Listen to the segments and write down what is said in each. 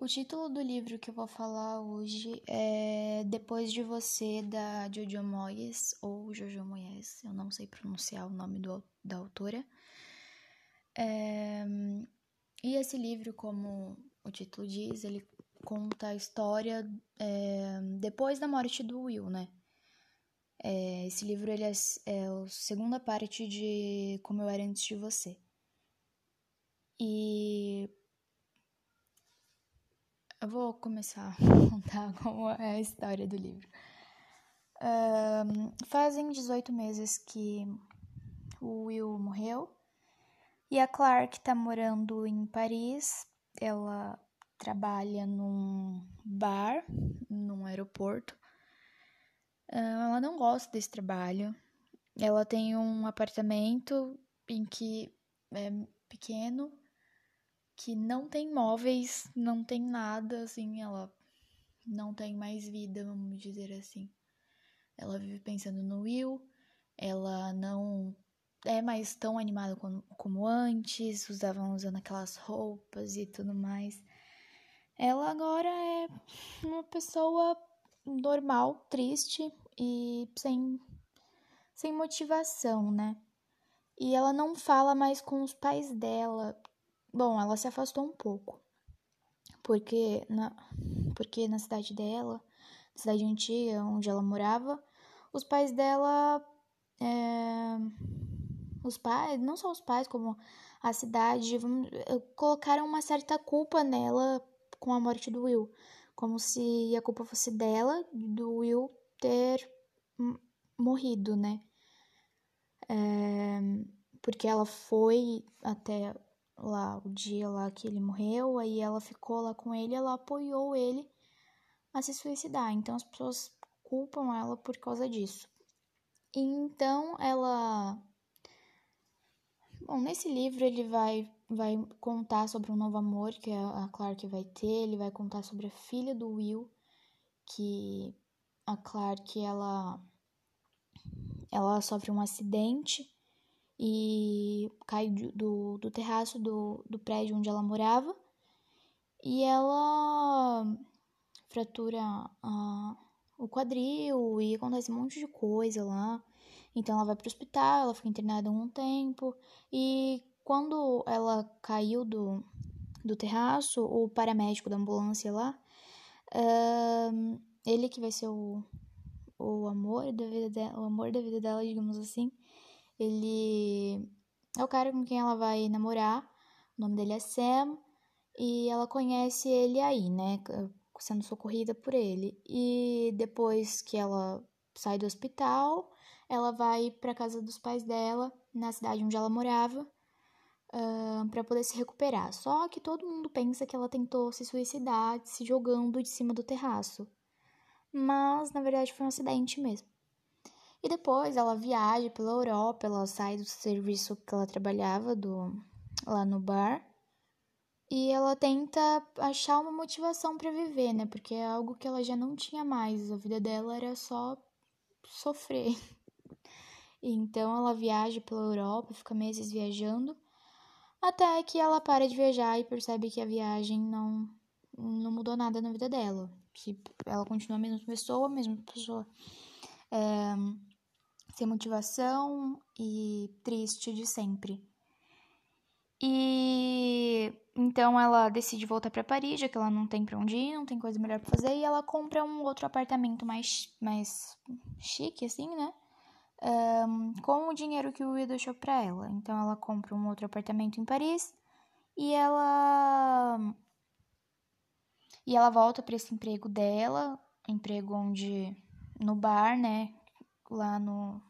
O título do livro que eu vou falar hoje é Depois de Você, da Jojo Moyes, ou Jojo Moyes, eu não sei pronunciar o nome do, da autora. É, e esse livro, como o título diz, ele conta a história é, depois da morte do Will, né? É, esse livro ele é, é a segunda parte de Como Eu Era Antes de Você. E eu vou começar a contar como é a história do livro. Um, fazem 18 meses que o Will morreu e a Clark tá morando em Paris. Ela trabalha num bar, num aeroporto. ela não gosta desse trabalho. Ela tem um apartamento em que é pequeno que não tem móveis, não tem nada, assim, ela não tem mais vida, vamos dizer assim. Ela vive pensando no Will, ela não é mais tão animada como, como antes, usavam usando aquelas roupas e tudo mais. Ela agora é uma pessoa normal, triste e sem, sem motivação, né? E ela não fala mais com os pais dela, Bom, ela se afastou um pouco, porque na, porque na cidade dela, cidade antiga onde ela morava, os pais dela, é, os pais, não só os pais, como a cidade, eh, colocaram uma certa culpa nela com a morte do Will, como se a culpa fosse dela, do Will ter morrido, né? É, porque ela foi até lá o dia lá que ele morreu, aí ela ficou lá com ele, ela apoiou ele a se suicidar. Então as pessoas culpam ela por causa disso. Então ela Bom, nesse livro ele vai vai contar sobre um novo amor que a Clark vai ter, ele vai contar sobre a filha do Will, que a Clark ela ela sofre um acidente e cai do, do terraço do, do prédio onde ela morava e ela fratura a, o quadril e acontece um monte de coisa lá. Então ela vai pro hospital, ela fica internada um tempo e quando ela caiu do, do terraço, o paramédico da ambulância lá, uh, ele que vai ser o, o amor da vida dela, o amor da vida dela, digamos assim, ele é o cara com quem ela vai namorar. O nome dele é Sam. E ela conhece ele aí, né? Sendo socorrida por ele. E depois que ela sai do hospital, ela vai para casa dos pais dela, na cidade onde ela morava, uh, para poder se recuperar. Só que todo mundo pensa que ela tentou se suicidar se jogando de cima do terraço. Mas na verdade foi um acidente mesmo. E depois ela viaja pela Europa, ela sai do serviço que ela trabalhava do lá no bar. E ela tenta achar uma motivação para viver, né? Porque é algo que ela já não tinha mais. A vida dela era só sofrer. Então ela viaja pela Europa, fica meses viajando, até que ela para de viajar e percebe que a viagem não, não mudou nada na vida dela. Que ela continua a mesma pessoa, a mesma pessoa. É, sem motivação e triste de sempre. E então ela decide voltar para Paris, já que ela não tem para onde ir, não tem coisa melhor para fazer, e ela compra um outro apartamento mais, mais chique, assim, né? Um, com o dinheiro que o Will deixou para ela. Então ela compra um outro apartamento em Paris e ela e ela volta para esse emprego dela, emprego onde no bar, né, lá no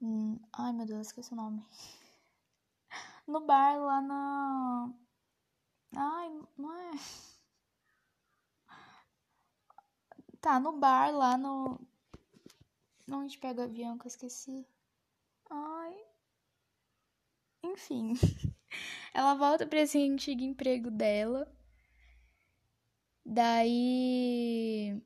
Hum, ai meu Deus, esqueci o nome. No bar lá na. Ai, não é. Tá, no bar lá no. Onde pega o avião que eu esqueci. Ai. Enfim. Ela volta pra esse antigo emprego dela. Daí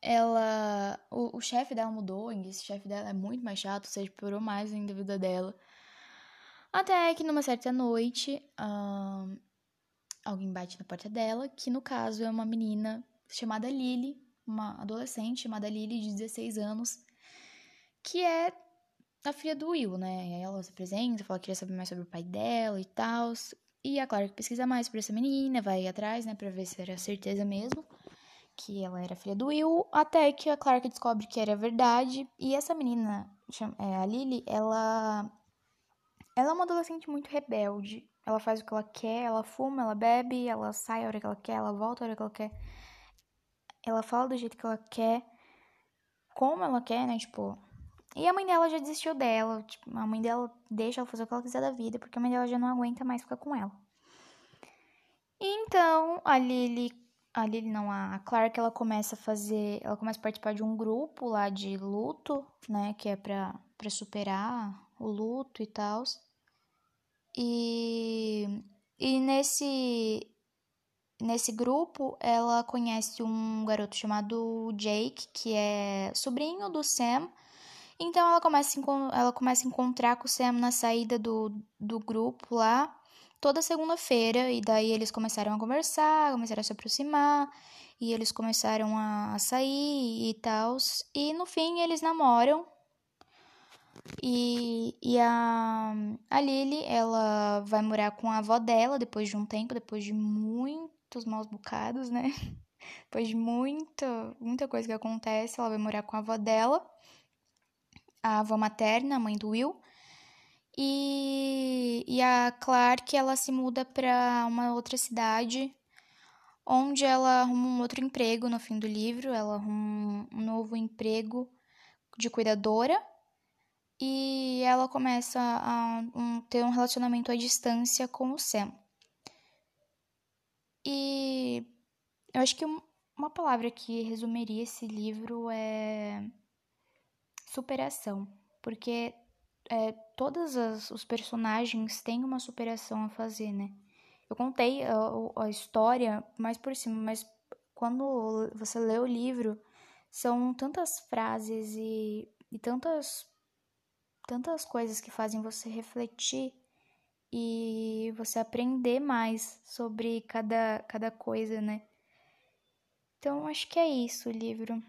ela. O, o chefe dela mudou, esse chefe dela é muito mais chato, ou seja, piorou mais ainda a vida dela. Até que numa certa noite, alguém bate na porta dela, que no caso é uma menina chamada Lily, uma adolescente chamada Lily de 16 anos, que é a filha do Will, né? E aí ela se apresenta, fala que queria saber mais sobre o pai dela e tal. E a Clark pesquisa mais sobre essa menina, vai atrás, né, pra ver se era certeza mesmo que ela era filha do Will, até que a Clark descobre que era verdade. E essa menina, é, a Lily, ela ela é uma adolescente muito rebelde. Ela faz o que ela quer, ela fuma, ela bebe, ela sai a hora que ela quer, ela volta a hora que ela quer. Ela fala do jeito que ela quer, como ela quer, né? Tipo. E a mãe dela já desistiu dela. Tipo, a mãe dela deixa ela fazer o que ela quiser da vida, porque a mãe dela já não aguenta mais ficar com ela. Então, a Lily. A não, a Clark, ela começa a fazer. Ela começa a participar de um grupo lá de luto, né? Que é pra, pra superar o luto e tal. E, e nesse, nesse grupo, ela conhece um garoto chamado Jake, que é sobrinho do Sam. Então ela começa, a, ela começa a encontrar com o Sam na saída do, do grupo lá, toda segunda-feira. E daí eles começaram a conversar, começaram a se aproximar. E eles começaram a, sair e tal. E no fim eles namoram. E, e a, a Lily, ela vai morar com a avó dela depois de um tempo, depois de muitos maus bocados, né? Depois de muita, muita coisa que acontece, ela vai morar com a avó dela, a avó materna, a mãe do Will. E, e a Clark, ela se muda para uma outra cidade, onde ela arruma um outro emprego no fim do livro. Ela arruma um novo emprego de cuidadora e ela começa a um, ter um relacionamento à distância com o Sam. E eu acho que uma palavra que resumiria esse livro é superação, porque é, todos as, os personagens têm uma superação a fazer, né? Eu contei a, a história mais por cima, mas quando você lê o livro, são tantas frases e, e tantas tantas coisas que fazem você refletir e você aprender mais sobre cada, cada coisa, né? Então, acho que é isso o livro.